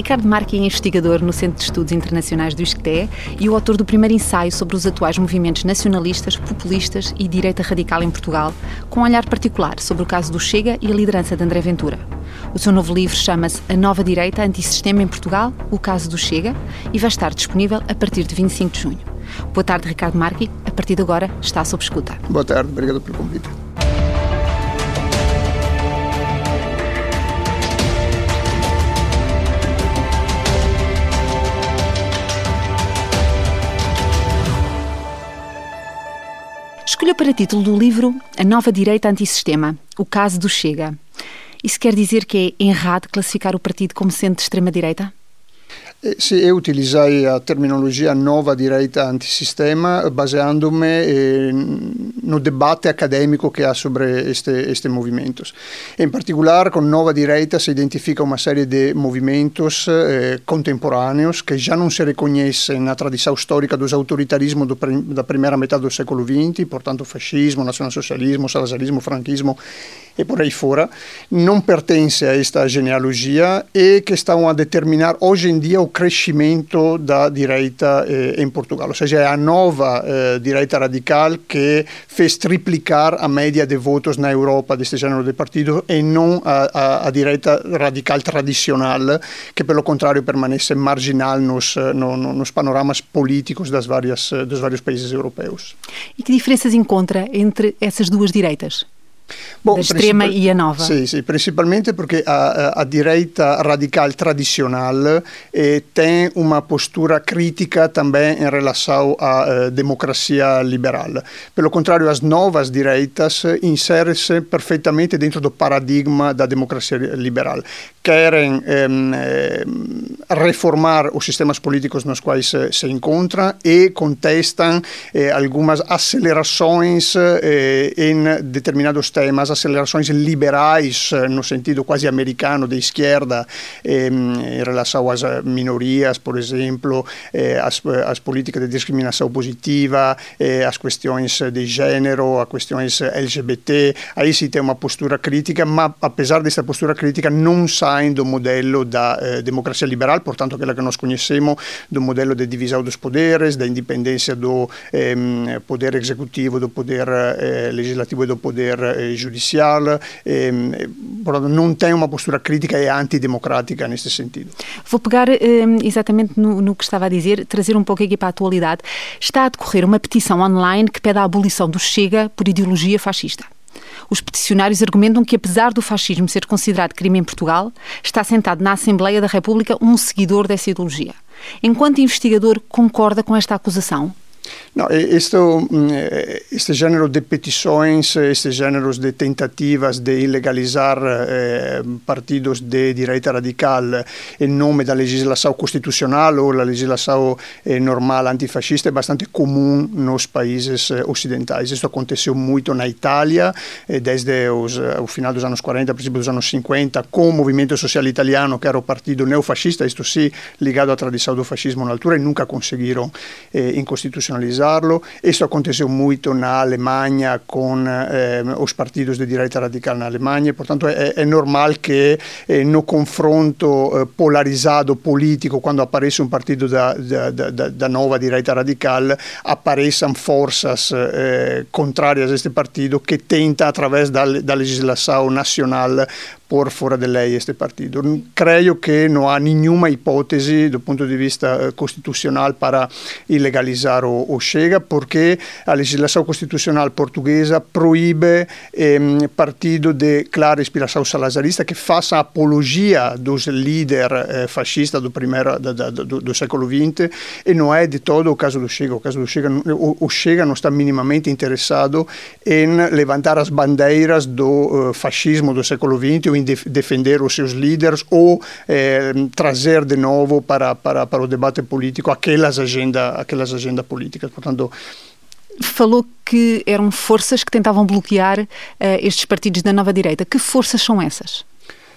Ricardo Marque é investigador no Centro de Estudos Internacionais do ISCTE e o autor do primeiro ensaio sobre os atuais movimentos nacionalistas, populistas e direita radical em Portugal, com um olhar particular sobre o caso do Chega e a liderança de André Ventura. O seu novo livro chama-se A Nova Direita Antissistema em Portugal, o caso do Chega, e vai estar disponível a partir de 25 de junho. Boa tarde, Ricardo Marque. A partir de agora está sob escuta. Boa tarde, obrigado pelo convite. Escolheu para título do livro A Nova Direita Antissistema, o caso do Chega. Isso quer dizer que é errado classificar o partido como sendo de extrema-direita? Eh, sì, io utilizzai la terminologia nuova direita antisistema baseandomi eh, no debate académico che ha sobre este, este movimentos. En particular, con nova direita se identifica una serie di movimentos eh, que já não se reconhecem na tradição histórica dos autoritarismos do, da primeira metade do século XX, portanto fascismo, nacionalsocialismo, salazarismo, franquismo e por aí fora, não pertence a esta genealogia e que estão a determinar hoje em dia o crescimento da direita eh, em Portugal. Ou seja, é a nova eh, direita radical que fez triplicar a média de votos na Europa deste gênero de partido e não a, a, a direita radical tradicional, que pelo contrário permanece marginal nos, eh, no, nos panoramas políticos das várias, eh, dos vários países europeus. E que diferenças encontra entre essas duas direitas? Bom, da extrema e a nova. Sì, sì, principalmente perché a, a direita radical tradicional eh, tem uma postura crítica também em relação à eh, democracia liberal. Pelo contrário, as novas direitas inserem-se perfeitamente dentro do paradigma da democracia liberal. Querem reformar os sistemas políticos nos quais se, se encontram e contestam eh, algumas acelerações eh, em determinados temas, acelerações liberais eh, no sentido quase americano de esquerda em relação às minorias, por exemplo, as, as políticas de discriminação positiva, as questões de gênero, as questões LGBT. Aí se tem uma postura crítica, mas apesar dessa postura crítica não do modelo da democracia liberal, portanto aquela que nós conhecemos do modelo de divisão dos poderes, da independência do poder executivo, do poder legislativo e do poder judicial, ehm, não tem uma postura crítica e antidemocrática nesse sentido. Vou pegar ehm, exatamente no, no, que estava a dizer, trazer um pouco aqui para a atualidade. Está a decorrer uma petição online que pede a abolição do Chega por ideologia fascista. Os peticionários argumentam que, apesar do fascismo ser considerado crime em Portugal, está sentado na Assembleia da República um seguidor dessa ideologia. Enquanto investigador, concorda com esta acusação? No, esto, mm, este género de petições, este género de tentativas de ilegalizar eh, partidos de direita radical em nome da legislação constitucional ou da legislação eh, normal antifascista é bastante comum nos países eh, ocidentais. Isso aconteceu muito na Itália, eh, desde os, o final dos anos 40, princípio dos anos 50, com o movimento social italiano, que era o partido neofascista, isto sim, ligado à tradição do fascismo na altura, e nunca conseguiram eh, realizarlo. Isso aconteceu muito na Alemanha com eh, os partidos de direita radical na Alemanha, portanto é, é normal que eh, no confronto eh, polarizado político, quando aparece um partido da, da, da, da nova direita radical, apareçam forças eh, contrárias a este partido que tenta, através da, da legislação nacional, pôr fora de lei este partido. Creio que não há nenhuma hipótese do ponto de vista eh, constitucional para ilegalizar o, o Chega, porque a legislação constitucional portuguesa proíbe ehm, partido de clara inspiração salazarista que faça apologia dos líderes eh, fascistas do primeiro do, do, do, século XX e não é de todo o caso do Chega. O caso do Chega, o, o Chega não está minimamente interessado em levantar as bandeiras do uh, fascismo do século XX em defender os seus líderes ou eh, trazer de novo para, para, para o debate político aquelas agendas aquelas agenda políticas. Portanto, falou que eram forças que tentavam bloquear uh, estes partidos da nova direita. Que forças são essas?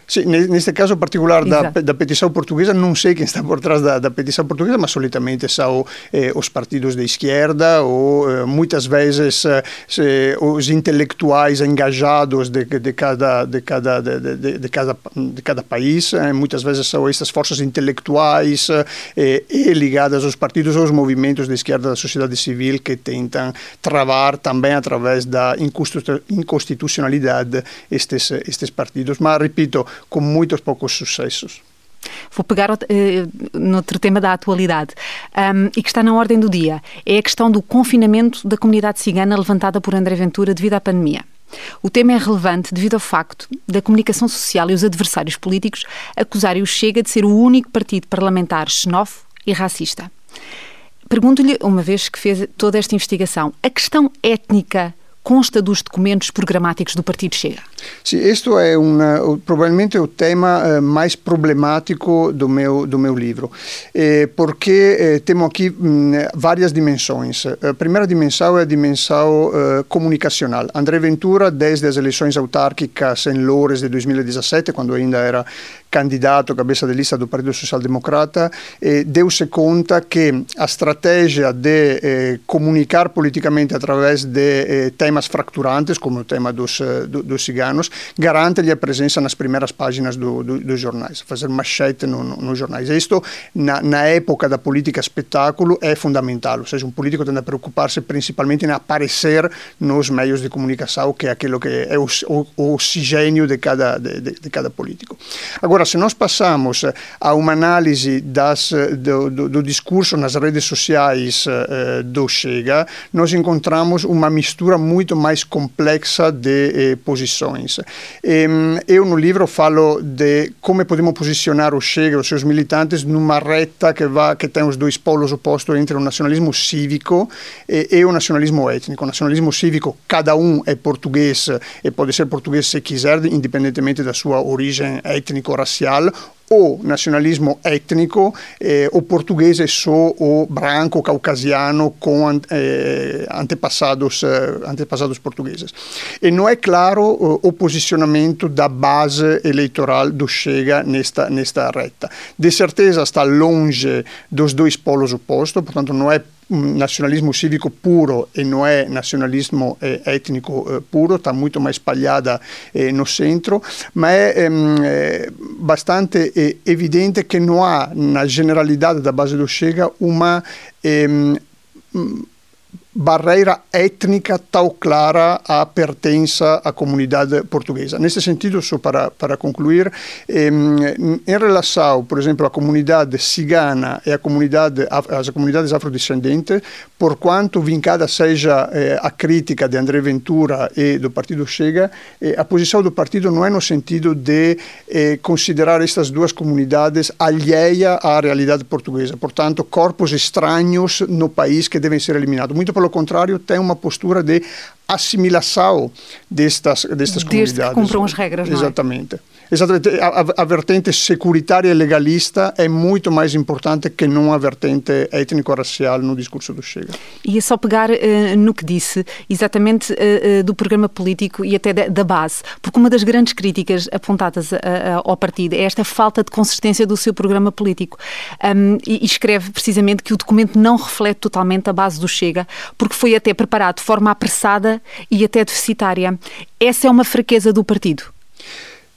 Sim, neste caso particular da, da, petição portuguesa, não sei quem está por trás da, da petição portuguesa, mas solitamente são eh, os partidos de esquerda ou eh, muitas vezes eh, os intelectuais engajados de, de, cada, de, cada, de, de, cada, de cada país, eh, muitas vezes são estas forças intelectuais eh, e ligadas aos partidos ou aos movimentos de esquerda da sociedade civil que tentam travar também através da inconstitucionalidade estes, estes partidos. Mas, repito, com muitos poucos sucessos. Vou pegar uh, noutro tema da atualidade um, e que está na ordem do dia. É a questão do confinamento da comunidade cigana levantada por André Ventura devido à pandemia. O tema é relevante devido ao facto da comunicação social e os adversários políticos acusarem o Chega de ser o único partido parlamentar xenófobo e racista. Pergunto-lhe, uma vez que fez toda esta investigação, a questão étnica consta dos documentos programáticos do Partido Chega? Sim, este é um, provavelmente o tema uh, mais problemático do meu, do meu livro, eh, porque eh, temos aqui um, várias dimensões. A primeira dimensão é a dimensão comunicacional. André Ventura, desde as eleições autárquicas em Loures de 2017, quando ainda era candidato cabeça de lista do Partido Social Democrata, eh, deu-se conta que a estratégia de eh, comunicar politicamente através de eh, temas fracturantes, como o tema dos, eh, do, garante-lhe a presença nas primeiras páginas do, do, dos jornais, fazer manchete no, no, nos jornais. Isto, na, na, época da política espetáculo, é fundamental, ou seja, um político tem a preocupar-se principalmente em aparecer nos meios de comunicação, que é aquilo que é o, o, oxigênio de cada, de, de, de cada político. Agora, se nós passamos a uma análise das, do, do, do discurso nas redes sociais uh, do Chega, nós encontramos uma mistura muito mais complexa de eh, posições. E, eu no livro falo de como podemos posicionar o Chega, os seus militantes, numa reta que, va, que tem os dois polos opostos entre o nacionalismo cívico e, e o nacionalismo étnico. O nacionalismo cívico, cada um é português e pode ser português se quiser, independentemente da sua origem étnico-racial racial o nacionalismo étnico, eh, o português é só o branco caucasiano com eh, antepassados, eh, antepassados portugueses. E não é claro o posicionamento da base eleitoral do Chega nesta, nesta reta. De certeza está longe dos dois polos opostos, portanto não é nacionalismo cívico puro e não é nacionalismo eh, étnico eh, puro, está muito mais espalhada eh, no centro, mas é ehm, bastante evidente que não há na generalidade da base do Chega uma barreira étnica tão clara à pertença à comunidade portuguesa. Nesse sentido, só para, para concluir, em, em relação, por exemplo, à comunidade cigana e à comunidade, às comunidades afrodescendentes, por quanto vincada seja eh, a crítica de André Ventura e do Partido Chega, eh, a posição do partido não é no sentido de eh, considerar estas duas comunidades alheia à realidade portuguesa, portanto, corpos estranhos no país que devem ser eliminados. Muito pelo contrário, tem uma postura de assimilação destas, destas Desde comunidades. Que cumpram as regras, Exatamente. Exatamente. A, a, vertente securitária e legalista é muito mais importante que não a vertente étnico-racial no discurso do Chega. E é só pegar uh, no que disse, exatamente uh, do programa político e até da, da, base, porque uma das grandes críticas apontadas ao partido é esta falta de consistência do seu programa político. Um, e, e escreve precisamente que o documento não reflete totalmente a base do Chega, porque foi até preparado de forma apressada e até deficitária. Essa é uma fraqueza do partido.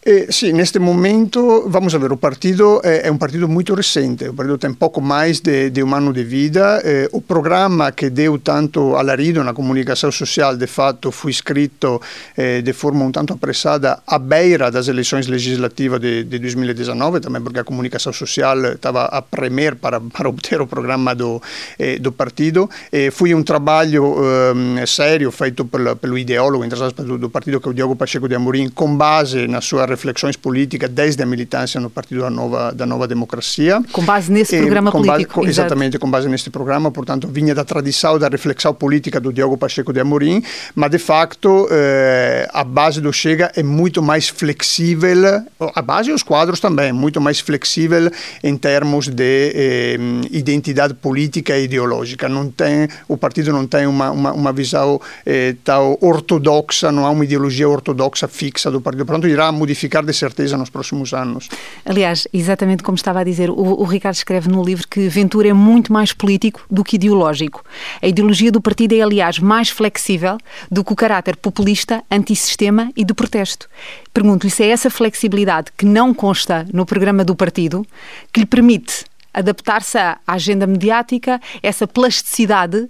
Eh, neste momento, vamos a ver, o partido é, é um partido muito recente, o partido tem pouco mais de, de um ano de vida, eh, o programa que deu tanto alarido na comunicação social, de fato, foi escrito eh, de forma um tanto apressada à beira das eleições legislativas de, de 2019, também porque a comunicação social estava a premer para, para obter o programa do, eh, do partido. Eh, foi um trabalho ehm, sério feito pelo, pelo ideólogo, entre aspas, do, do partido, que é o Diogo Pacheco de Amorim, com base na sua reflexões políticas desde a militância no Partido da Nova, da Nova Democracia. Com base nesse e, programa com político. Base, exatamente, com base neste programa, portanto, vinha da tradição da reflexão política do Diogo Pacheco de Amorim, mas de facto eh, a base do Chega é muito mais flexível, a base e os quadros também, muito mais flexível em termos de eh, identidade política e ideológica. Não tem, o partido não tem uma, uma, uma visão eh, tão ortodoxa, não há uma ideologia ortodoxa fixa do partido, portanto irá modificar ficar de certeza nos próximos anos. Aliás, exatamente como estava a dizer, o, o Ricardo escreve no livro que Ventura é muito mais político do que ideológico. A ideologia do partido é, aliás, mais flexível do que o caráter populista, antissistema e do protesto. Pergunto-lhe se é essa flexibilidade que não consta no programa do partido que lhe permite adaptar-se à agenda mediática, essa plasticidade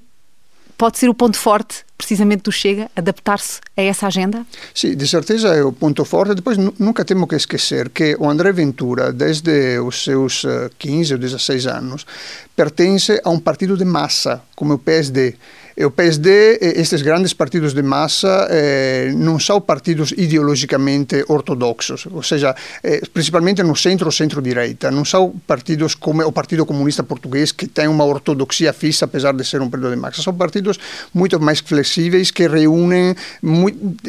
pode ser o ponto forte precisamente do Chega, adaptar-se a essa agenda? Sim, de certeza é o ponto forte. Depois, nunca temos que esquecer que o André Ventura, desde os seus 15 ou 16 anos, pertence a um partido de massa, como o PSD. O PSD, estes grandes partidos de massa, eh, non são partidos ideologicamente ortodoxos, ou seja, eh, principalmente no centro centro-direita, non são partidos come o Partido Comunista Português, que tem uma ortodoxia fissa, apesar de ser um partido de massa. São partidos muito mais flexíveis, que reúnem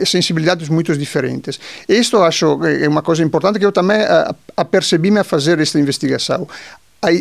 sensibilidades muito diferentes. Isto acho é uma coisa importante que eu também apercebi-me a fazer esta investigação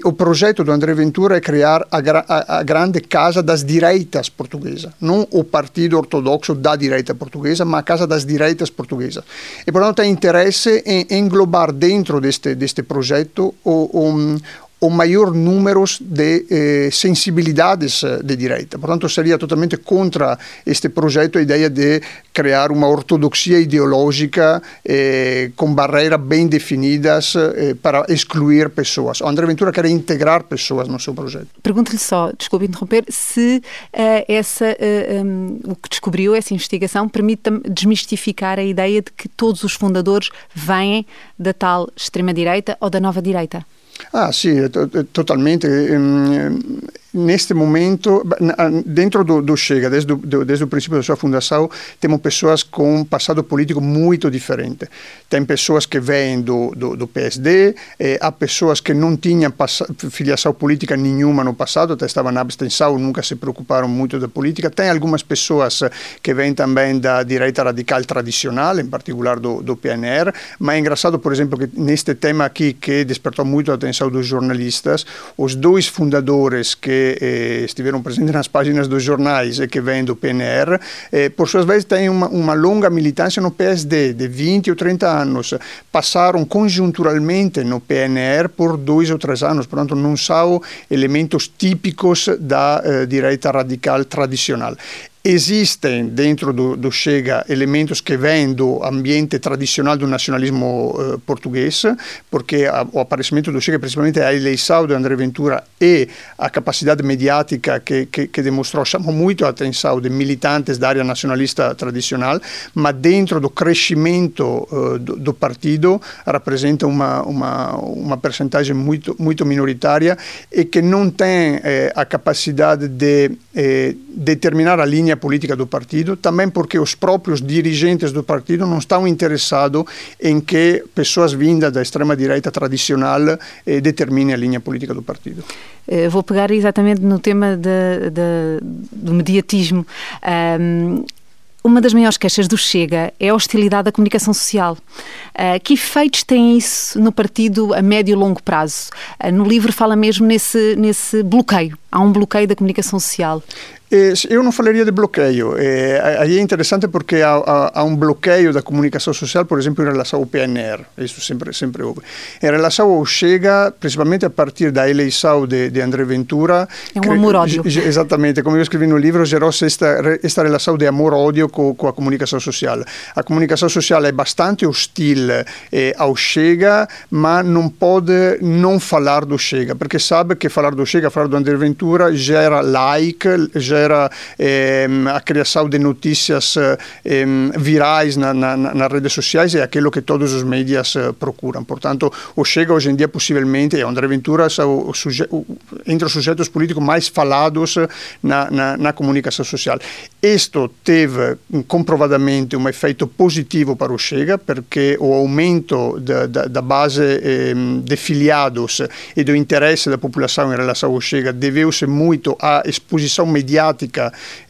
o projeto do André Ventura é criar a, a, a, grande casa das direitas portuguesas, não o partido ortodoxo da direita portuguesa, mas a casa das direitas portuguesas. E, portanto, tem interesse em englobar dentro deste, deste projeto o, o maior número de eh, sensibilidades eh, de direita. Portanto, seria totalmente contra este projeto a ideia de criar uma ortodoxia ideológica eh, com barreiras bem definidas eh, para excluir pessoas. O André Ventura quer integrar pessoas no seu projeto. Pergunto-lhe só, desculpe interromper, se uh, essa, uh, um, o que descobriu, essa investigação, permite desmistificar a ideia de que todos os fundadores vêm da tal extrema-direita ou da nova-direita. Ah sì, totalmente. Neste momento, dentro do, do Chega, desde, do, desde o princípio da sua fundação, temos pessoas com um passado político muito diferente. Tem pessoas que vêm do, do, do PSD, eh, há pessoas que não tinham filiação política nenhuma no passado, até estavam na abstenção, nunca se preocuparam muito da política. Tem algumas pessoas que vêm também da direita radical tradicional, em particular do, do PNR, mas é engraçado, por exemplo, que neste tema aqui, que despertou muito a atenção dos jornalistas, os dois fundadores que eh, estiveram presentes nas páginas dos jornais e que vêm do PNR, eh, por suas vezes têm uma, uma, longa militância no PSD, de 20 ou 30 anos. Passaram conjunturalmente no PNR por dois ou três anos, portanto, não são elementos típicos da eh, direita radical tradicional. Existem dentro do, do, Chega elementos que vêm do ambiente tradicional do nacionalismo uh, português, porque a, o aparecimento do Chega, principalmente a eleição de André Ventura e a capacidade mediática que, que, que demonstrou, chamou muito a atenção de militantes da área nacionalista tradicional, mas dentro do crescimento uh, do, do, partido representa uma, uma, uma percentagem muito, muito minoritária e que não tem eh, a capacidade de eh, determinar a linha política do partido, também porque os próprios dirigentes do partido não estão interessados em que pessoas vindas da extrema-direita tradicional eh, determinem a linha política do partido. Eh, vou pegar exatamente no tema de, de, do mediatismo. Um, uma das maiores queixas do Chega é a hostilidade à comunicação social. Uh, que efeitos tem isso no partido a médio e longo prazo? Uh, no livro fala mesmo nesse, nesse bloqueio. Há um bloqueio da comunicação social. Eu não falaria de bloqueio. Aí é interessante porque há, há, um bloqueio da comunicação social, por exemplo, em relação ao PNR. Isso sempre, sempre houve. Em relação ao Chega, principalmente a partir da eleição de, de André Ventura. É um amor-ódio. Exatamente. Como eu escrevi no livro, gerou-se esta, esta relação de amor-ódio com, com, a comunicação social. A comunicação social é bastante hostil eh, ao Chega, mas não pode não falar do Chega, porque sabe que falar do Chega, falar do André Ventura, gera like, gera gera eh, a criação de notícias eh, virais na, na, nas redes sociais é aquilo que todos os mídias eh, procuram. Portanto, o Chega hoje em dia possivelmente, e André Ventura o, o, entre os sujeitos políticos mais falados na, na, na comunicação social. Isto teve comprovadamente um efeito positivo para o Chega, porque o aumento da, da, da base eh, de filiados e do interesse da população em relação ao Chega deveu-se muito à exposição mediática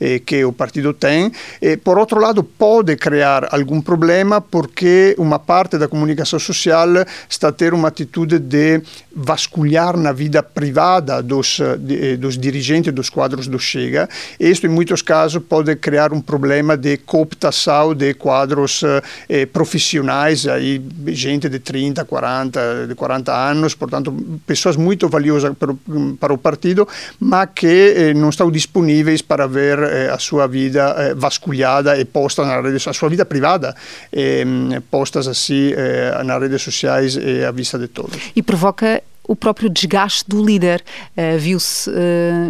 eh, que o partido tem. E, por outro lado, pode criar algum problema porque uma parte da comunicação social está a ter uma atitude de vasculhar na vida privada dos, de, dos dirigentes dos quadros do Chega. Isto, em muitos casos, pode criar um problema de cooptação de quadros eh, profissionais, aí, gente de 30, 40, de 40 anos, portanto, pessoas muito valiosas para, para o partido, mas que eh, não estão disponíveis para ver eh, a sua vida eh, vasculhada e posta na rede, a sua vida privada, ehm, postas assim eh, nas redes sociais e à vista de todos. E provoca o próprio desgaste do líder. Uh, Viu-se uh,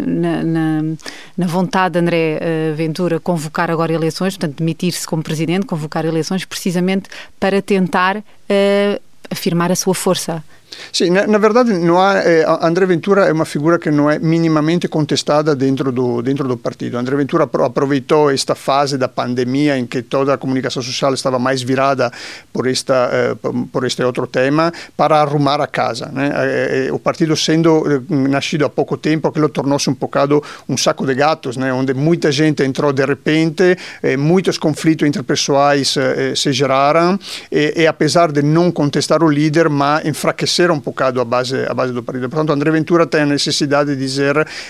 na, na, na, vontade de André uh, Ventura convocar agora eleições, portanto, demitir-se como presidente, convocar eleições, precisamente para tentar afirmar a sua força. Sì, na, na verdade ha, eh, André Ventura è una figura che non è minimamente contestada dentro do, dentro do partido. André Ventura aproveitou questa fase da pandemia in cui tutta la comunicazione sociale stava mais virada por, esta, eh, por este outro tema para arrumar a casa. Né? Eh, eh o partido sendo eh, nascido há pouco tempo, aquilo tornou-se um bocado um saco de gatos, né? onde muita gente entrou de repente, eh, muitos conflitos interpessoais se geraram e, e apesar de não contestar o líder, mas enfraquecer um bocado a base, a base do partido. Portanto, André Ventura tem a necessidade de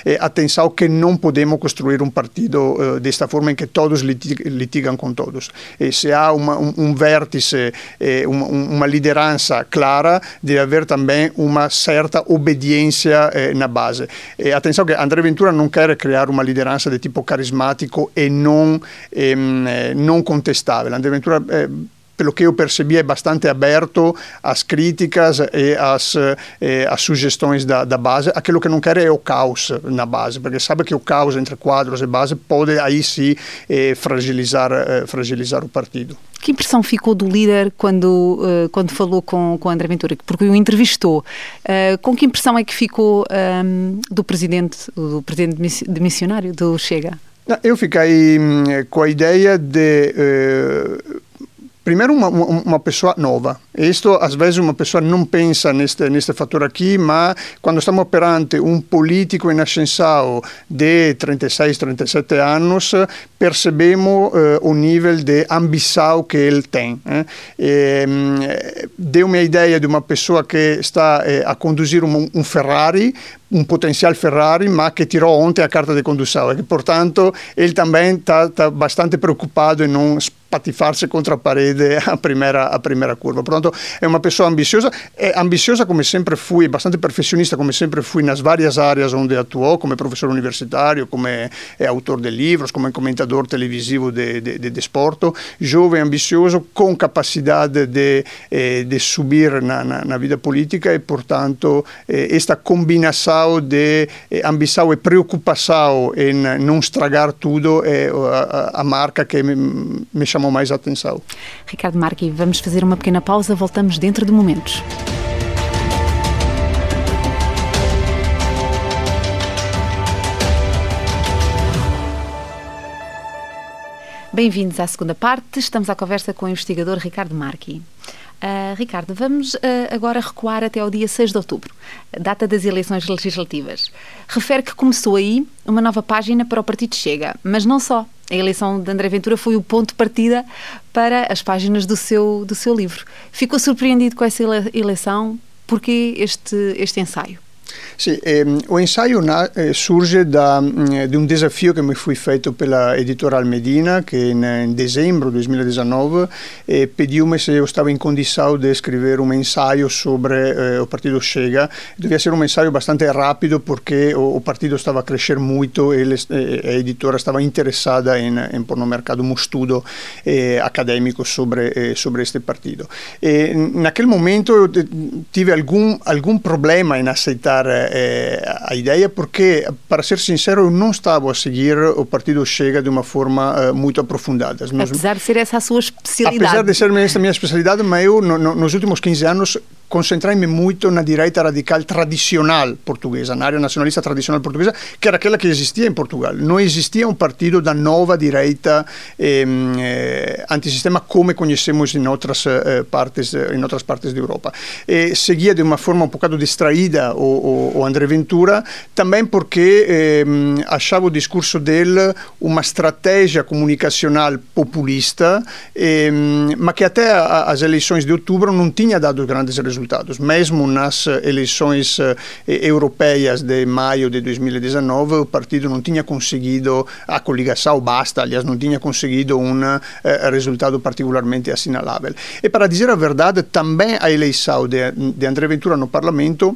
eh, atenção que não podemos construir um partido eh, desta forma em que todos litigam com todos. E se há um, um, vértice, eh, uma, uma, liderança clara, deve haver também uma certa obediência eh, na base. E atenção que André Ventura não quer criar uma liderança de tipo carismático e não, ehm, eh, contestável. André Ventura eh, pelo que eu percebi, é bastante aberto às críticas e às, eh, às sugestões da, da, base. Aquilo que não quer é o caos na base, porque sabe que o caos entre quadros e base pode aí sim eh, fragilizar, eh, fragilizar o partido. Que impressão ficou do líder quando, uh, quando falou com, com André Ventura? Porque o entrevistou. Uh, com que impressão é que ficou um, ehm, do presidente, do presidente de missionário do Chega? Eu fiquei hum, com a ideia de uh, primeiro uma, uma pessoa nova. Isto, às vezes, uma pessoa não pensa neste, neste fator aqui, mas quando estamos perante um político em ascensão de 36, 37 anos, percebemos uh, o nível de ambição que ele tem. Eh? E, Deu-me a ideia de uma pessoa que está eh, a conduzir um, um Ferrari, um potencial Ferrari, mas que tirou ontem a carta de condução. E, portanto, ele também está tá bastante preocupado em não patifarsi contra a parede a primeira, a primeira curva. Portanto, è una persona ambiziosa, è ambiziosa come sempre fui, abbastanza perfezionista come sempre fui nas várias áreas onde atuou, come professore universitario, come autor de livros, come commentatore televisivo de, de, de desporto, jovem, ambicioso, com capacidade de, eh, de subir na, na, vida política e, portanto, eh, esta combinação de eh, ambição e preocupação em não estragar tudo é a, a marca que me, me chamou mais a atenção. Ricardo Marque, vamos fazer uma pequena pausa, voltamos dentro de momentos. Bem-vindos à segunda parte. Estamos à conversa com o investigador Ricardo Marqui. Uh, Ricardo, vamos uh, agora recuar até ao dia 6 de outubro, data das eleições legislativas. Refere que começou aí uma nova página para o Partido Chega, mas não só. A eleição de André Ventura foi o ponto de partida para as páginas do seu, do seu livro. Ficou surpreendido com essa eleição? Porquê este, este ensaio? Sì, ehm, o ensaio na, eh, surge da, mh, di un desafio che mi fu fatto per l'editora Almedina che in, in dicembre 2019 eh, pediu-me se eu estava em condição de escrever um ensaio sobre eh, o Partido Chega. Devia ser um ensaio bastante rápido porque o, o partido estava a crescer muito e a editora estava interessada em, em pôr no mercado um estudo eh, acadêmico sobre, eh, sobre este partido. E naquele momento eu tive algum, algum problema em aceitar eh, a ideia porque, para ser sincero, eu não estava a seguir o Partido Chega de uma forma uh, muito aprofundada. Apesar de ser essa a sua especialidade. Apesar de ser essa a minha especialidade, mas eu, no, no, nos últimos 15 anos, concentrei-me muito na direita radical tradicional portuguesa, na área nacionalista tradicional portuguesa, que era aquela que existia em Portugal. Não existia um partido da nova direita eh, antissistema come conhecemos em outras eh, partes em outras partes da Europa. E seguia de uma forma um bocado distraída o, o, o André Ventura, também porque ehm, achava o discurso dele uma estratégia comunicacional populista, ehm, ma que até as eleições de outubro não tinha dado grandes resultados. Mesmo nas eleições eh, europeias de maio de 2019, o partido não tinha conseguido, a coligação basta, aliás, não tinha conseguido um eh, resultado particularmente assinalável. E para dizer a verdade, também a eleição de, de André Ventura no Parlamento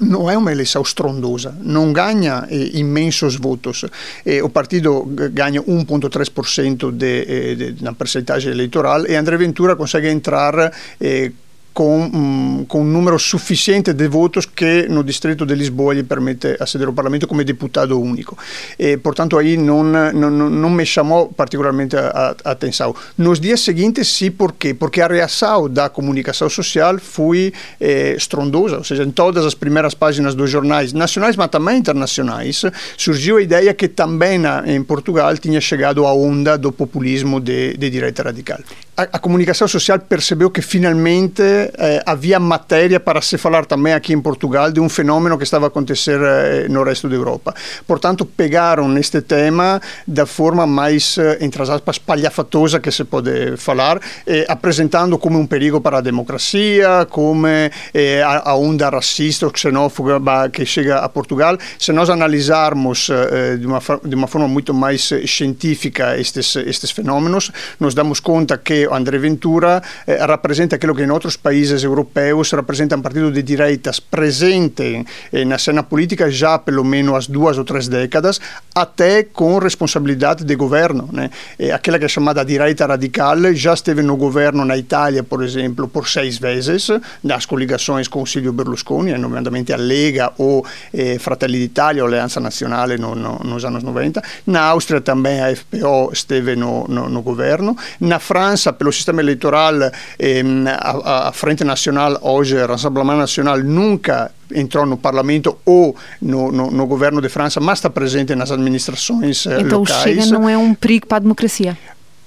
não é uma eleição estrondosa, não ganha eh, imensos votos. Eh, o partido ganha 1,3% de, eh, de, na percentagem eleitoral e André Ventura consegue entrar eh, com, um, com número suficiente de votos que no distrito de Lisboa lhe permite aceder ao Parlamento como deputado único. E, portanto, aí não, não, não me chamou particularmente a, atenção. Nos dias seguintes, sim, por? Porque a reação da comunicação social foi eh, estrondosa, ou seja, em todas as primeiras páginas dos jornais nacionais, mas também internacionais, surgiu a ideia que também em Portugal tinha chegado a onda do populismo de, de direita radical. A, a comunicação social percebeu que finalmente eh, havia matéria para se falar também aqui em Portugal de um fenômeno que estava a acontecer eh, no resto da Europa. Portanto, pegaram neste tema da forma mais, eh, entre as aspas, palhafatosa que se pode falar, eh, apresentando como um perigo para a democracia, como eh, a, a, onda racista ou xenófoba que chega a Portugal. Se nós analisarmos eh, de, uma, de uma forma muito mais científica estes, estes fenômenos, nos damos conta que André Ventura representa aquilo que em outros países europeus representa um partido de direitas presente eh, na cena política já pelo menos há duas ou três décadas, até com responsabilidade de governo. Né? Eh, aquela que é chamada direita radical já esteve no governo na Itália, por exemplo, por seis vezes, nas coligações com o Silvio Berlusconi, nomeadamente a Lega ou eh, Fratelli d'Italia, ou Alleanza Nazionale no, no, nos anos 90. Na Áustria também a FPO esteve no, no governo. Na França, pelo sistema eleitoral, eh, a, a Frente Nacional hoje, Rassemblement Nacional, nunca entrou no parlamento ou no, no, no, governo de França, mas está presente nas administrações eh, então, locais. Então o Chega não é um perigo para a democracia?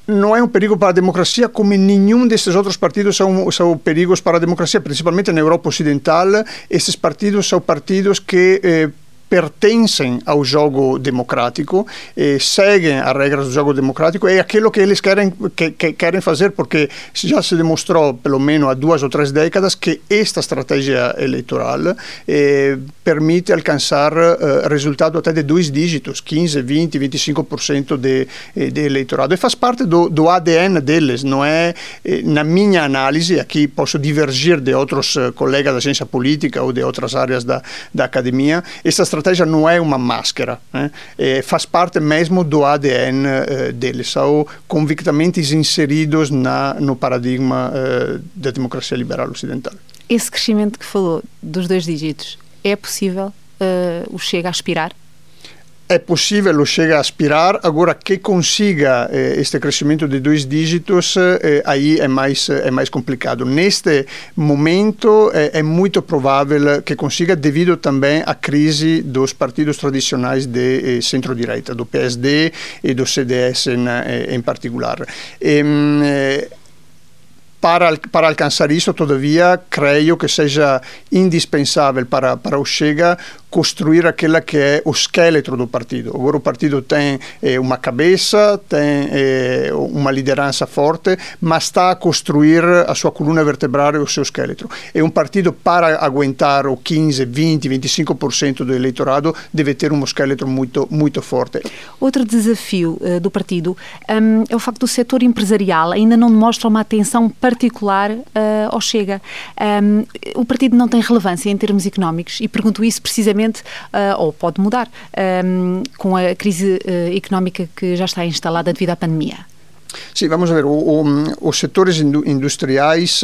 não é um perigo para a democracia como nenhum desses outros partidos são, são perigos para a democracia, principalmente na Europa Ocidental. Esses partidos são partidos que eh, pertencem ao jogo democrático, seguem as regras do jogo democrático, é aquilo que eles querem, que, que querem fazer, porque já se demonstrou, pelo menos há duas ou três décadas, que esta estratégia eleitoral eh, permite alcançar eh, resultado até de dois dígitos, 15, 20, 25% de, eh, de eleitorado. E faz parte do, do ADN deles, não é? Eh, na minha análise, aqui posso divergir de outros eh, colegas da ciência política ou de outras áreas da, da academia, esta estratégia estratégia não é uma máscara, né? é, faz parte mesmo do ADN eh, deles, são convictamente inseridos na, no paradigma eh, da democracia liberal ocidental. Esse crescimento que falou dos dois dígitos, é possível uh, o Chega a aspirar? É possível, chega a aspirar, agora que consiga eh, este crescimento de dois dígitos, eh, aí é mais, é mais complicado. Neste momento eh, é muito provável que consiga, devido também à crise dos partidos tradicionais de eh, centro-direita, do PSD e do CDS em, eh, em particular. E, para, para alcançar isso, todavia, creio que seja indispensável para, para o Chega construir aquela que é o esqueleto do partido. Agora o partido tem eh, uma cabeça, tem eh, uma liderança forte, mas está a construir a sua coluna vertebral e o seu esqueleto. É um partido para aguentar o 15, 20, 25% do eleitorado deve ter um esqueleto muito muito forte. Outro desafio uh, do partido um, é o facto do setor empresarial ainda não demonstra uma atenção particular uh, ao Chega. Um, o partido não tem relevância em termos económicos e pergunto isso precisamente uh, ou pode mudar, um, com a crise uh, económica que já está instalada devido à pandemia? Sim, vamos ver, o, o, os setores industriais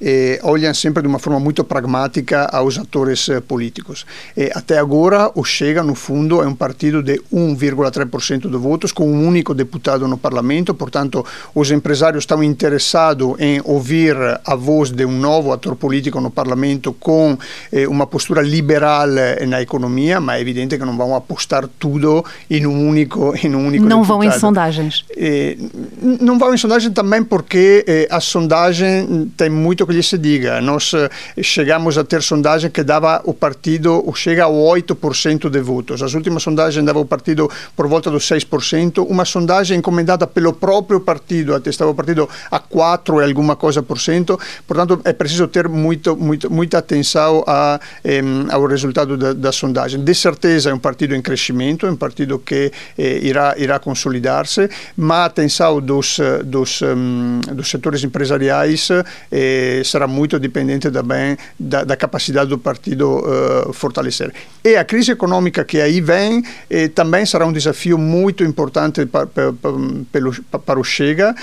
eh, olham sempre de uma forma muito pragmática aos atores eh, políticos. Eh, até agora, o Chega, no fundo, é um partido de 1,3% de votos, com um único deputado no parlamento, portanto, os empresários estão interessados em ouvir a voz de um novo ator político no parlamento com eh, uma postura liberal na economia, mas é evidente que não vão apostar tudo em um único, em um único Não deputado. vão em sondagens. Eh, não vão em sondagem também porque eh, a sondagem tem muito que lhe se diga. Nós eh, chegamos a ter sondagem que dava o partido, chega a 8% de votos. As últimas sondagens dava o partido por volta dos 6%. Uma sondagem encomendada pelo próprio partido, atestava o partido a 4 e alguma coisa por cento. Portanto, é preciso ter muito, muito, muita atenção a, eh, ao resultado da, da, sondagem. De certeza é um partido em crescimento, é um partido que eh, irá, irá consolidar-se, mas atenção do dos, dos, um, dos setores empresariais eh, será muito dependente também da, da capacidade do partido uh, fortalecer. E a crise econômica que aí vem eh, também será um desafio muito importante para, para, para o Chega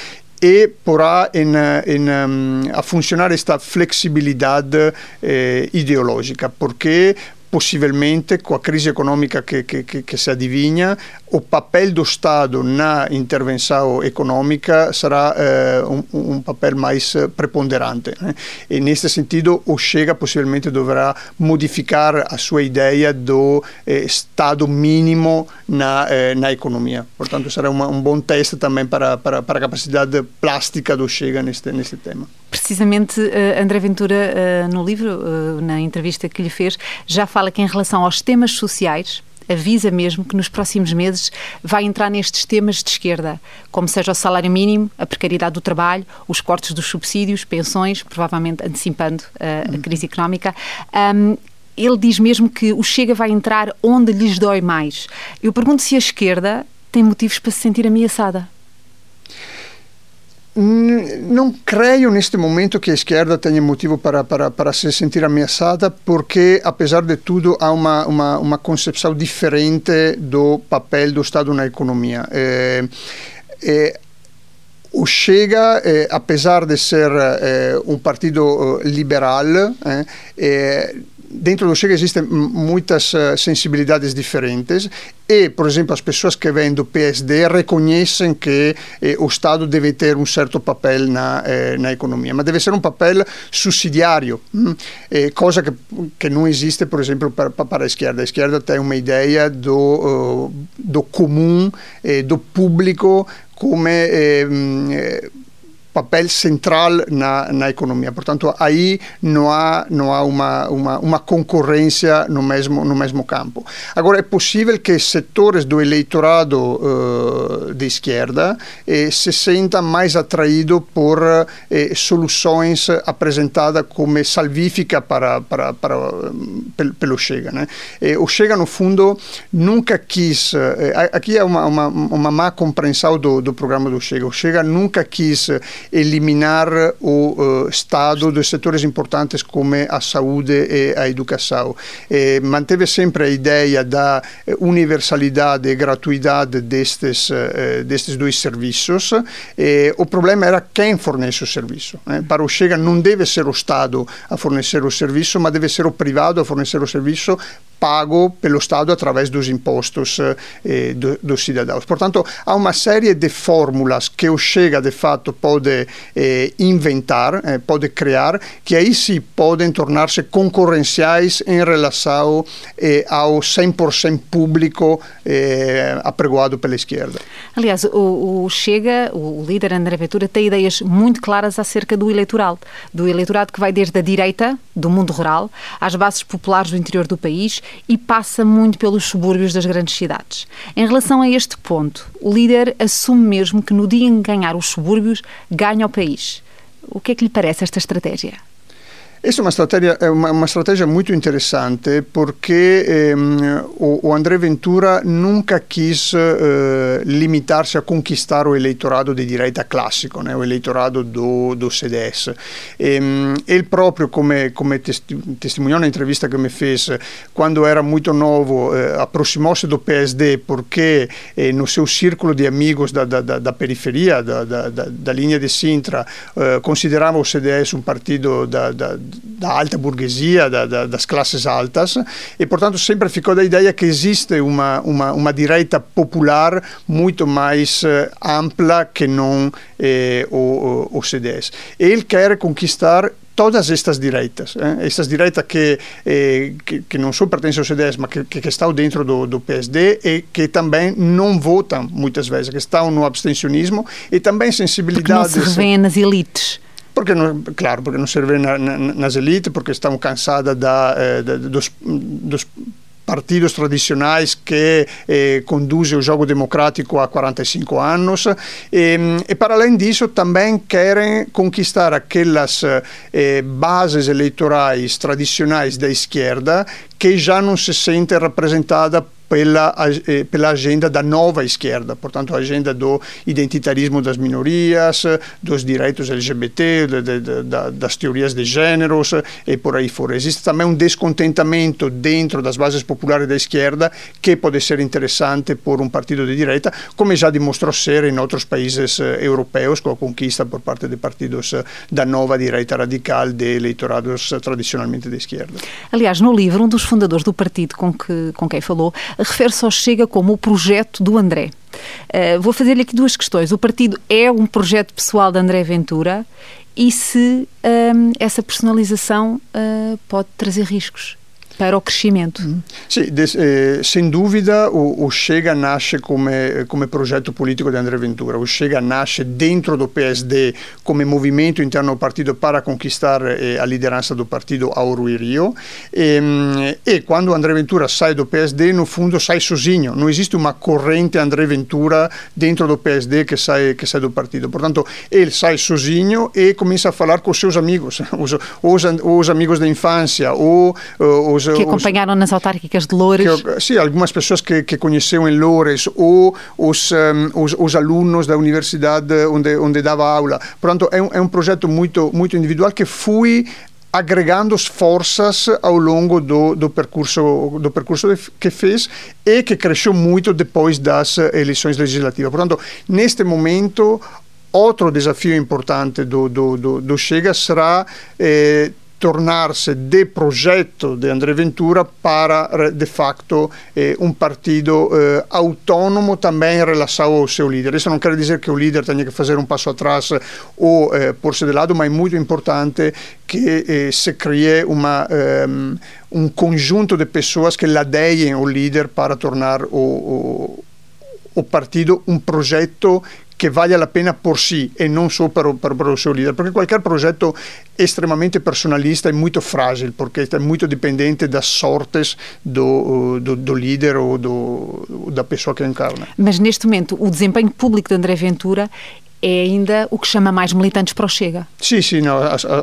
e porá em, em, a funcionar esta flexibilidade eh, ideológica, porque possivelmente com a crise econômica que, que, que, se adivinha, o papel do Estado na intervenção econômica será eh, um, um, papel mais preponderante. Né? E neste sentido, o Chega possivelmente deverá modificar a sua ideia do eh, Estado mínimo na, eh, na economia. Portanto, será um bom teste também para, para, para a capacidade plástica do Chega neste, neste tema. Precisamente, uh, André Ventura, uh, no livro, uh, na entrevista que lhe fez, já fala que em relação aos temas sociais, avisa mesmo que nos próximos meses vai entrar nestes temas de esquerda, como seja o salário mínimo, a precariedade do trabalho, os cortes dos subsídios, pensões, provavelmente antecipando uh, a crise económica. Um, ele diz mesmo que o Chega vai entrar onde lhes dói mais. Eu pergunto se a esquerda tem motivos para se sentir ameaçada. Não creio neste momento que a esquerda tenha motivo para, para, para se sentir ameaçada, porque, apesar de tudo, há uma, uma, uma concepção diferente do papel do Estado na economia. É, é, o Chega, eh, apesar de ser eh, um partido liberal, eh, dentro do Chega existem muitas uh, sensibilidades diferentes e, por exemplo, as pessoas que vêm do PSD reconhecem que eh, o Estado deve ter um certo papel na, eh, na economia, mas deve ser um papel subsidiário, hm? eh, coisa que, que não existe, por exemplo, para, para a esquerda. A esquerda tem uma ideia do, uh, do comum, eh, do público, como eh, papel central na, na economia. Portanto, aí não há, não há uma, uma, uma concorrência no mesmo, no mesmo campo. Agora, é possível que setores do eleitorado uh, de esquerda eh, se sintam mais atraídos por eh, soluções apresentadas como salvífica para, para, para, pelo Chega. Né? o Chega, no fundo, nunca quis. aqui é uma, uma, uma má compreensão do, do programa do Chega. O Chega nunca quis eliminar o uh, Estado dos setores importantes como a saúde e a educação. E manteve sempre a ideia da universalidade e gratuidade destes, destes dois serviços. E o problema era quem fornece o serviço. Né? Para o Chega não deve ser o Estado a fornecer o serviço, mas deve ser o privado a fornecer o serviço pago pelo Estado através dos impostos eh, do, dos cidadãos. Portanto, há uma série de fórmulas que o Chega, de fato, pode eh, inventar, eh, pode criar, que aí sim podem tornar-se concorrenciais em relação eh, ao 100% público eh, apregoado pela esquerda. Aliás, o, o, Chega, o líder André Ventura, tem ideias muito claras acerca do eleitoral, do eleitorado que vai desde a direita, do mundo rural, às bases populares do interior do país e passa muito pelos subúrbios das grandes cidades. Em relação a este ponto, o líder assume mesmo que no dia em ganhar os subúrbios, ganha o país. O que é que lhe parece esta estratégia? Questa è una strategia, è una, una strategia molto interessante perché ehm, o, o, André Ventura nunca quis eh, limitarsi a conquistare l'elettorato di direita classico, né, o elettorato do, do CDS. E, e proprio come, come testi, testimoniò un'intervista che mi fece quando era molto nuovo, eh, approssimò-se do PSD perché eh, no seu círculo di amigos da, da, da, da periferia, da, linea di Sintra, eh, considerava o CDS un partito da, da, da alta burguesia, da, da, das classes altas, e portanto sempre ficou da ideia que existe uma, uma, direita popular muito mais eh, ampla que não eh, o, o, o CDS. Ele quer conquistar todas estas direitas, eh? estas direitas que, eh, que, que, não só pertencem ao CDS, mas que, que estão dentro do, do, PSD e que também não votam muitas vezes, que estão no abstencionismo e também sensibilidades... Porque não se revêem nas elites. Porque não, claro, porque não se revêem na, na, nas elites, porque estão cansadas da, eh, da, dos, dos partidos tradicionais que eh, conduz o jogo democrático há 45 anos. E, e para além disso também querem conquistar aquelas eh, bases eleitorais tradicionais da esquerda que já não se sente representada pela, eh, pela agenda da nova esquerda, portanto, a agenda do identitarismo das minorias, dos direitos LGBT, de, de, de, das teorias de gêneros e por aí fora. Existe também um descontentamento dentro das bases populares da esquerda que pode ser interessante por um partido de direita, como já demonstrou ser em outros países eh, europeus, com a conquista por parte de partidos eh, da nova direita radical de eleitorados tradicionalmente de esquerda. Aliás, no livro, um dos fundadores do partido com, que, com quem falou refere-se ao Chega como o projeto do André. Uh, vou fazer-lhe aqui duas questões. O partido é um projeto pessoal de André Ventura e se um, essa personalização uh, pode trazer riscos? Para o crescimento. Sì, de, eh, sem dúvida o, o Chega nasce come, come, progetto politico di André Ventura, o Chega nasce dentro do PSD come movimento interno do partito para conquistar eh, a lideranza do partito a Ouro e Rio e, e, quando André Ventura sai do PSD no fundo sai sozinho, non esiste una corrente André Ventura dentro do PSD che sai, che sai do partito, portanto ele sai sozinho e comincia a falar com os seus amigos, os, os, os amigos da infância ou os que acompanharam os, nas autárquicas de Loures. Que, sim, algumas pessoas que, que conheceram em Loures ou os, um, os, os, alunos da universidade onde, onde dava aula. Portanto, é um, é um projeto muito, muito individual que fui agregando forças ao longo do, do percurso do percurso que fez e que cresceu muito depois das eleições legislativas. Portanto, neste momento, outro desafio importante do, do, do, do Chega será eh, tornarse de progetto de André Ventura para de facto eh, um partido eh, autónomo também relação ao seu líder. Isso não quer dizer que o líder tenha que fazer um passo atrás ou eh, pôr-se de lado, mas é muito importante que eh, se crie uma, um, um conjunto de pessoas que ladeiem o líder para tornar o, o, o partido um projeto che valga la pena por si e non solo per, per, per, il suo leader, perché qualche progetto estremamente personalista è molto fragile, perché è molto dipendente da sortes do, do, do líder ou do, da pessoa que encarna. Mas neste momento o desempenho público de André Ventura é ainda o que chama mais militantes para o Chega. Sim, sim, não,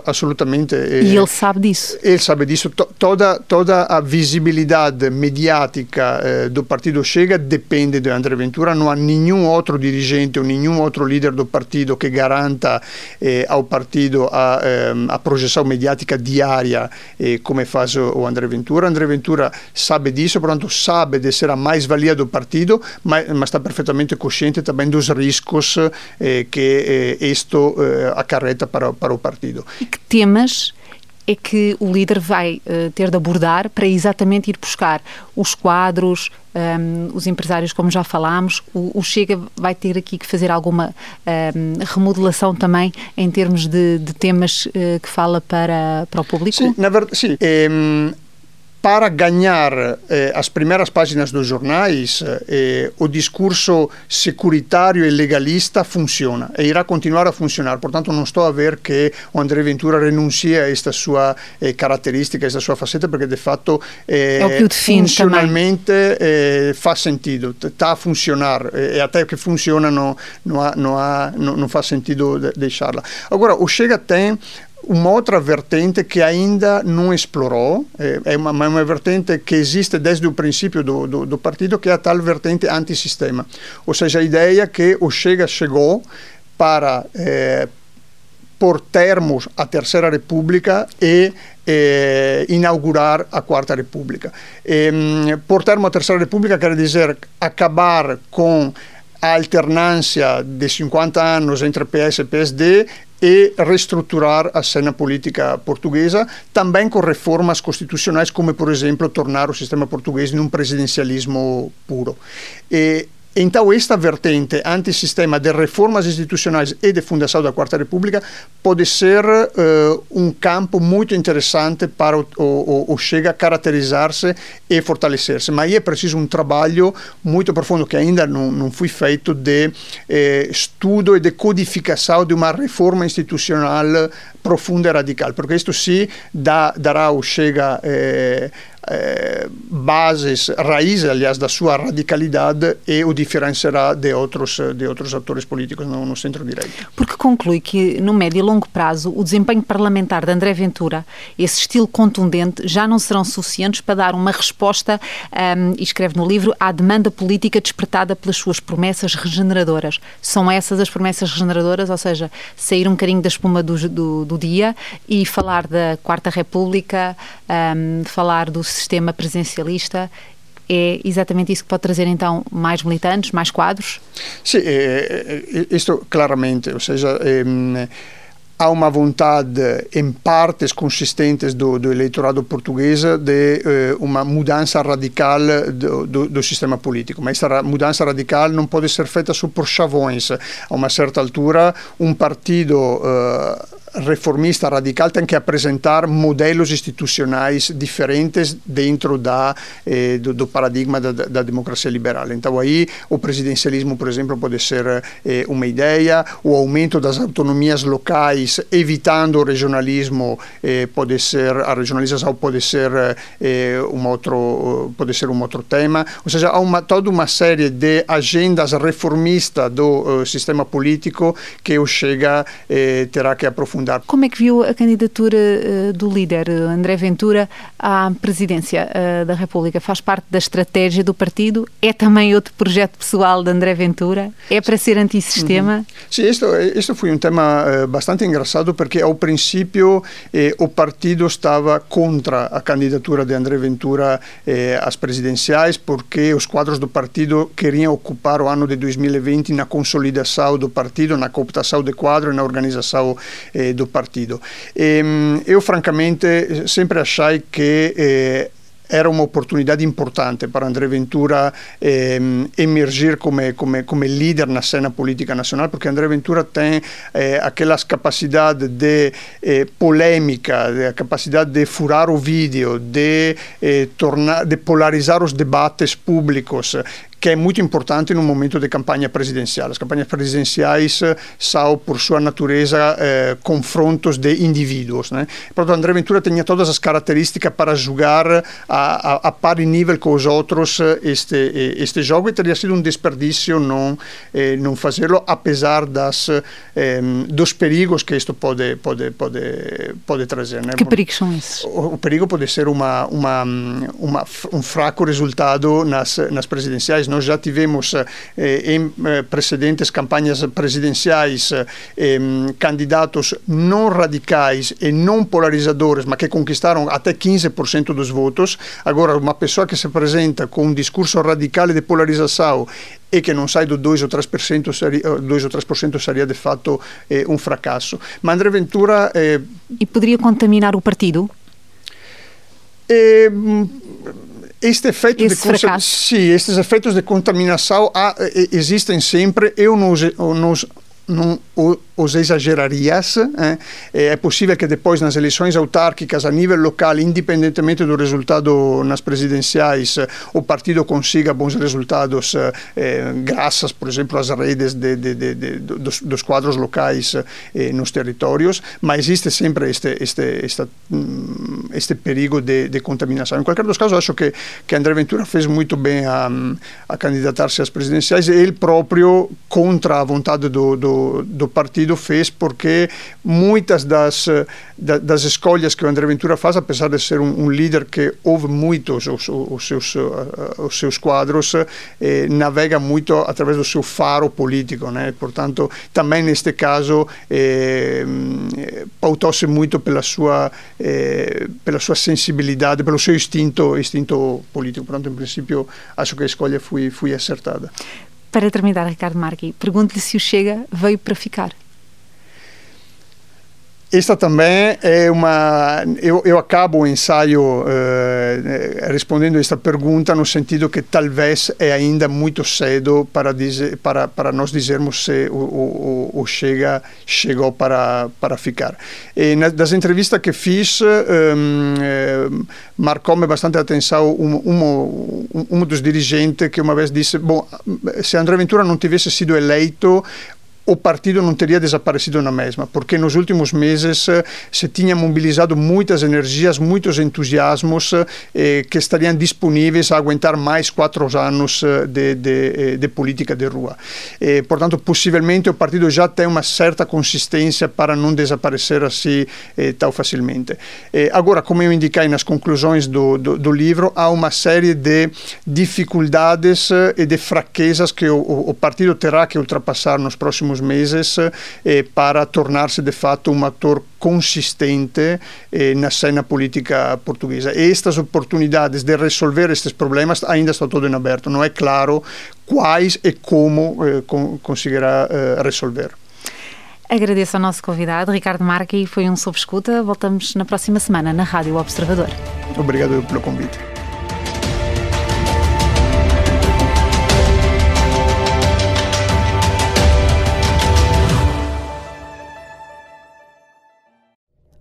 absolutamente. E ele sabe disso. Ele sabe disso. Toda, toda a visibilidade mediática eh, do partido Chega depende de André Ventura. Não há nenhum outro dirigente ou nenhum outro líder do partido que garanta eh, ao partido a, eh, a projeção mediática diária eh, come faz o André Ventura. André Ventura sabe disso, portanto sabe de ser a mais-valia do partido, mas, mas está perfeitamente consciente também dos riscos eh, que eh, isto eh, acarreta para, para o partido. E que temas é que o líder vai uh, ter de abordar para exatamente ir buscar os quadros, um, ehm, os empresários, como já falámos, o, o, Chega vai ter aqui que fazer alguma um, ehm, remodelação também em termos de, de temas uh, que fala para, para o público? Sim, na verdade, sim. Um, para ganhar eh, as primeiras páginas dos jornais, eh, o discurso securitário e legalista funciona e irá continuar a funcionar. Portanto, não estou a ver que o André Ventura renuncie a esta sua eh, caratteristica, a esta sua faceta, porque de fatto eh, é funcionalmente eh, faz sentido, está a funcionar e até que funciona não, não, há, não, há, não, não faz sentido deixá-la. Agora, o Chega tem uma outra vertente que ainda não explorou, é, é uma, uma vertente que existe desde o princípio do, do, do partido, que é a tal vertente antissistema. Ou seja, a ideia que o Chega chegou para eh, por termos a Terceira República e inaugurar a Quarta República. Eh, por termo a Terceira República quer dizer acabar com alternância de 50 anos entre PS e PSD e reestruturar a cena política portuguesa, também com reformas constitucionais, como, por exemplo, tornar o sistema português num presidencialismo puro. E então, esta vertente antissistema de reformas institucionais e de fundação da Quarta República pode ser uh, um campo muito interessante para o, o, o Chega caracterizar-se e fortalecer-se. Mas é preciso um trabalho muito profundo que ainda não, não foi feito de eh, estudo e de codificação de uma reforma institucional profunda e radical, porque isto sim dá, dará ao Chega eh, eh, bases, raízes, aliás, da sua radicalidade e o diferenciará de outros, de outros atores políticos no, no centro-direita. Porque conclui que, no médio e longo prazo, o desempenho parlamentar de André Ventura, esse estilo contundente, já não serão suficientes para dar uma resposta, um, e escreve no livro, à demanda política despertada pelas suas promessas regeneradoras. São essas as promessas regeneradoras, ou seja, sair um bocadinho da espuma do, do, do dia e falar da Quarta República, um, falar do sistema presidencialista é exatamente isso que pode trazer então mais militantes, mais quadros? Sim, é, isto claramente, ou seja, é, há uma vontade em partes consistentes do, do eleitorado português de eh, uma mudança radical do, do, do, sistema político, mas essa mudança radical não pode ser feita só por chavões. A uma certa altura, um partido eh, reformista radical tem que apresentar modelos institucionais diferentes dentro da, eh, do, do, paradigma da, da, democracia liberal. Então aí o presidencialismo, por exemplo, pode ser eh, uma ideia, o aumento das autonomias locais, evitando o regionalismo, eh, pode ser a regionalização pode ser eh, um outro pode ser um outro tema. Ou seja, há uma, toda uma série de agendas reformistas do uh, sistema político que o Chega eh, terá que aprofundar como é que viu a candidatura uh, do líder eh, André Ventura à presidência uh, da República? Faz parte da estratégia do partido? É também outro projeto pessoal de André Ventura? É para ser antissistema? Uhum. Sim, isto, isto foi um tema bastante engraçado porque ao princípio o partido estava contra a candidatura de André Ventura às presidenciais porque os quadros do partido queriam ocupar o ano de 2020 na consolidação do partido, na cooptação de quadro e na organização do partido. E, ehm, francamente, sempre achei que eh, era oportunidade importante para André Ventura eh, emergir como, como, como líder na cena política nacional, porque André Ventura tem eh, capacidades de eh, polêmica, a capacidade de furar o vídeo, de, eh, os debates públicos, que é muito importante no momento de campanha presidencial. As campanhas presidenciais eh, são, por sua natureza, eh, confrontos de indivíduos. Né? Portanto, André Ventura tinha todas as características para jogar a, a, a par nível com os outros eh, este, eh, este jogo e teria sido um desperdício não, eh, não fazê-lo, apesar das, eh, dos perigos que isto pode, pode, pode, pode trazer. Né? Que perigos são esses? O, o perigo pode ser uma, uma, uma, um fraco resultado nas, nas presidenciais nós já tivemos eh, em eh, precedentes campanhas presidenciais eh, candidatos não radicais e não polarizadores, mas que conquistaram até 15% dos votos. Agora, uma pessoa que se apresenta com um discurso radical de polarização e que non sai do 2 ou 3% seria, 2 ou 3% seria de fato eh, un fracasso. Ma André Ventura... Eh, e poderia contaminar o partido? Eh, este efeito Esse de fracasso. Sim, estes efeitos de contaminação há, existem sempre. Eu não, não, não os exagerarias. Eh? É possível que depois nas eleições autárquicas a nível local, independentemente do resultado nas presidenciais, o partido consiga bons resultados eh, graças, por exemplo, às redes de, de, de, dos, dos, quadros locais eh, nos territórios, mas existe sempre este, este, mm, este perigo de, contaminação. Em qualquer dos casos, acho que, que André Ventura fez muito bem a, a candidatar-se às presidenciais, ele próprio contra a vontade do, do, do do partido fez porque muitas das, das escolhas que o André Ventura faz, apesar de ser um, um líder que ouve muito os, os, os, seus, os seus quadros, eh, navega muito através do seu faro político. Né? Portanto, também neste caso, eh, pautou-se muito pela sua, eh, pela sua sensibilidade, pelo seu instinto, instinto político. Portanto, em princípio, acho que a escolha foi, foi acertada. Para terminar, Ricardo Marqui, pergunto-lhe se o Chega veio para ficar. Esta também é uma. Eu, eu acabo o ensaio eh, respondendo esta pergunta no sentido que talvez é ainda muito cedo para, dizer, para, para nós dizermos se o, o, o Chega chegou para, para ficar. E nas, das entrevistas que fiz, um, eh, marcou-me bastante a atenção um, um, um dos dirigentes que uma vez disse: Bom, se André Ventura não tivesse sido eleito, o partido não teria desaparecido na mesma, porque nos últimos meses eh, se tinha mobilizado muitas energias, muitos entusiasmos eh, que estariam disponíveis a aguentar mais quatro anos eh, de, de, eh, de política de rua. E, portanto, possivelmente o partido já tem uma certa consistência para não desaparecer assim eh, tão facilmente. Eh, agora, como eu indiquei nas conclusões do, do, do, livro, há uma série de dificuldades e de fraquezas que o, o partido terá que ultrapassar nos próximos próximos meses eh, para tornar-se de fato um ator consistente eh, na cena política portuguesa. E estas oportunidades de resolver estes problemas ainda estão todo em aberto. Não é claro quais e como eh, conseguirá resolver. Agradeço ao nosso convidado, Ricardo Marca, e foi um sob escuta. Voltamos na próxima semana na Rádio Observador. Obrigado pelo convite.